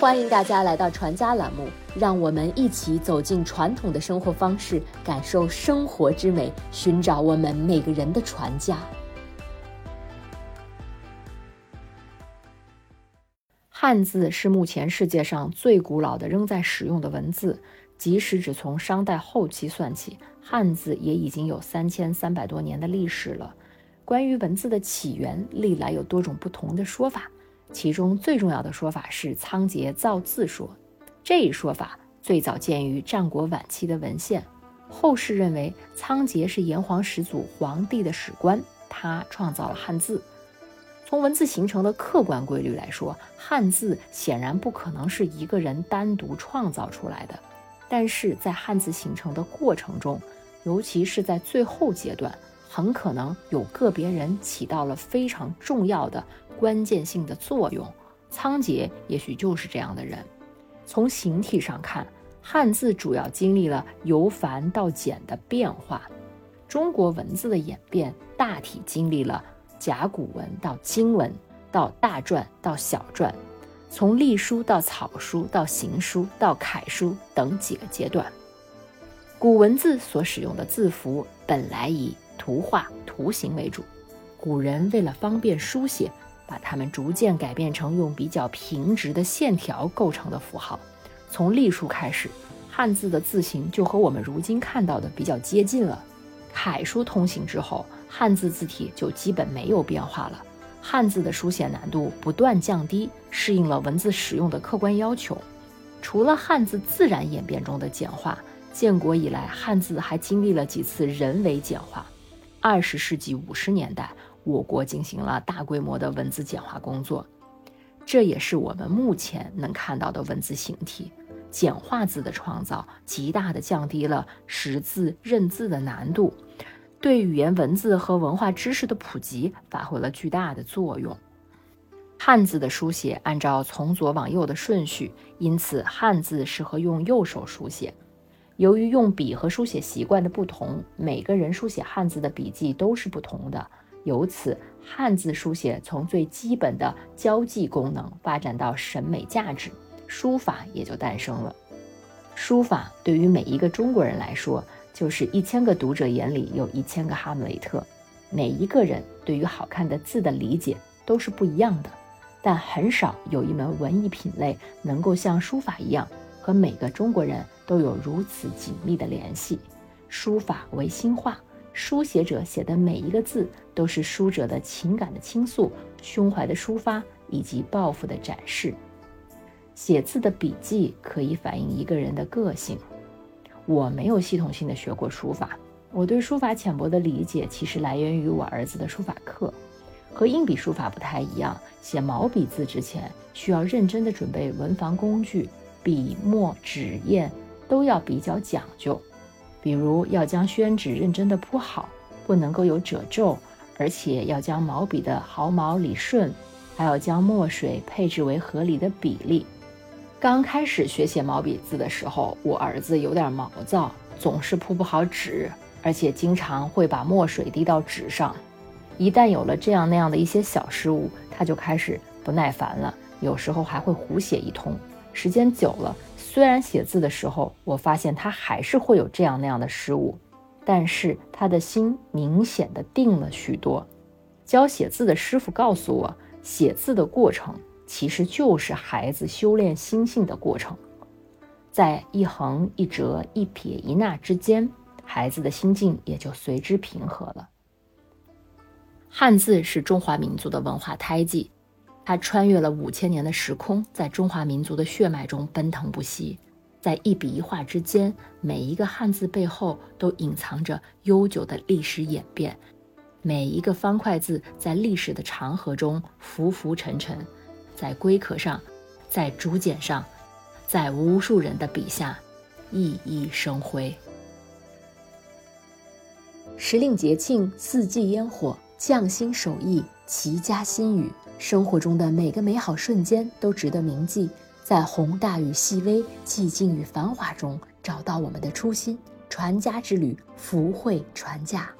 欢迎大家来到传家栏目，让我们一起走进传统的生活方式，感受生活之美，寻找我们每个人的传家。汉字是目前世界上最古老的仍在使用的文字，即使只从商代后期算起，汉字也已经有三千三百多年的历史了。关于文字的起源，历来有多种不同的说法。其中最重要的说法是仓颉造字说，这一说法最早见于战国晚期的文献。后世认为仓颉是炎黄始祖黄帝的史官，他创造了汉字。从文字形成的客观规律来说，汉字显然不可能是一个人单独创造出来的。但是在汉字形成的过程中，尤其是在最后阶段，很可能有个别人起到了非常重要的。关键性的作用，仓颉也许就是这样的人。从形体上看，汉字主要经历了由繁到简的变化。中国文字的演变大体经历了甲骨文到金文到大篆到小篆，从隶书到草书到行书到楷书等几个阶段。古文字所使用的字符本来以图画、图形为主，古人为了方便书写。把它们逐渐改变成用比较平直的线条构成的符号。从隶书开始，汉字的字形就和我们如今看到的比较接近了。楷书通行之后，汉字字体就基本没有变化了。汉字的书写难度不断降低，适应了文字使用的客观要求。除了汉字自然演变中的简化，建国以来汉字还经历了几次人为简化。二十世纪五十年代。我国进行了大规模的文字简化工作，这也是我们目前能看到的文字形体。简化字的创造，极大地降低了识字认字的难度，对语言文字和文化知识的普及发挥了巨大的作用。汉字的书写按照从左往右的顺序，因此汉字适合用右手书写。由于用笔和书写习惯的不同，每个人书写汉字的笔迹都是不同的。由此，汉字书写从最基本的交际功能发展到审美价值，书法也就诞生了。书法对于每一个中国人来说，就是一千个读者眼里有一千个哈姆雷特。每一个人对于好看的字的理解都是不一样的，但很少有一门文艺品类能够像书法一样，和每个中国人都有如此紧密的联系。书法为心画。书写者写的每一个字，都是书者的情感的倾诉、胸怀的抒发以及抱负的展示。写字的笔记可以反映一个人的个性。我没有系统性的学过书法，我对书法浅薄的理解其实来源于我儿子的书法课。和硬笔书法不太一样，写毛笔字之前需要认真的准备文房工具，笔墨纸砚都要比较讲究。比如要将宣纸认真的铺好，不能够有褶皱，而且要将毛笔的毫毛理顺，还要将墨水配置为合理的比例。刚开始学写毛笔字的时候，我儿子有点毛躁，总是铺不好纸，而且经常会把墨水滴到纸上。一旦有了这样那样的一些小失误，他就开始不耐烦了，有时候还会胡写一通。时间久了。虽然写字的时候，我发现他还是会有这样那样的失误，但是他的心明显的定了许多。教写字的师傅告诉我，写字的过程其实就是孩子修炼心性的过程，在一横一折一撇一捺之间，孩子的心境也就随之平和了。汉字是中华民族的文化胎记。它穿越了五千年的时空，在中华民族的血脉中奔腾不息。在一笔一画之间，每一个汉字背后都隐藏着悠久的历史演变。每一个方块字在历史的长河中浮浮沉沉，在龟壳上，在竹简上，在无数人的笔下，熠熠生辉。时令节庆，四季烟火，匠心手艺，齐家新语。生活中的每个美好瞬间都值得铭记，在宏大与细微、寂静与繁华中找到我们的初心。传家之旅，福慧传家。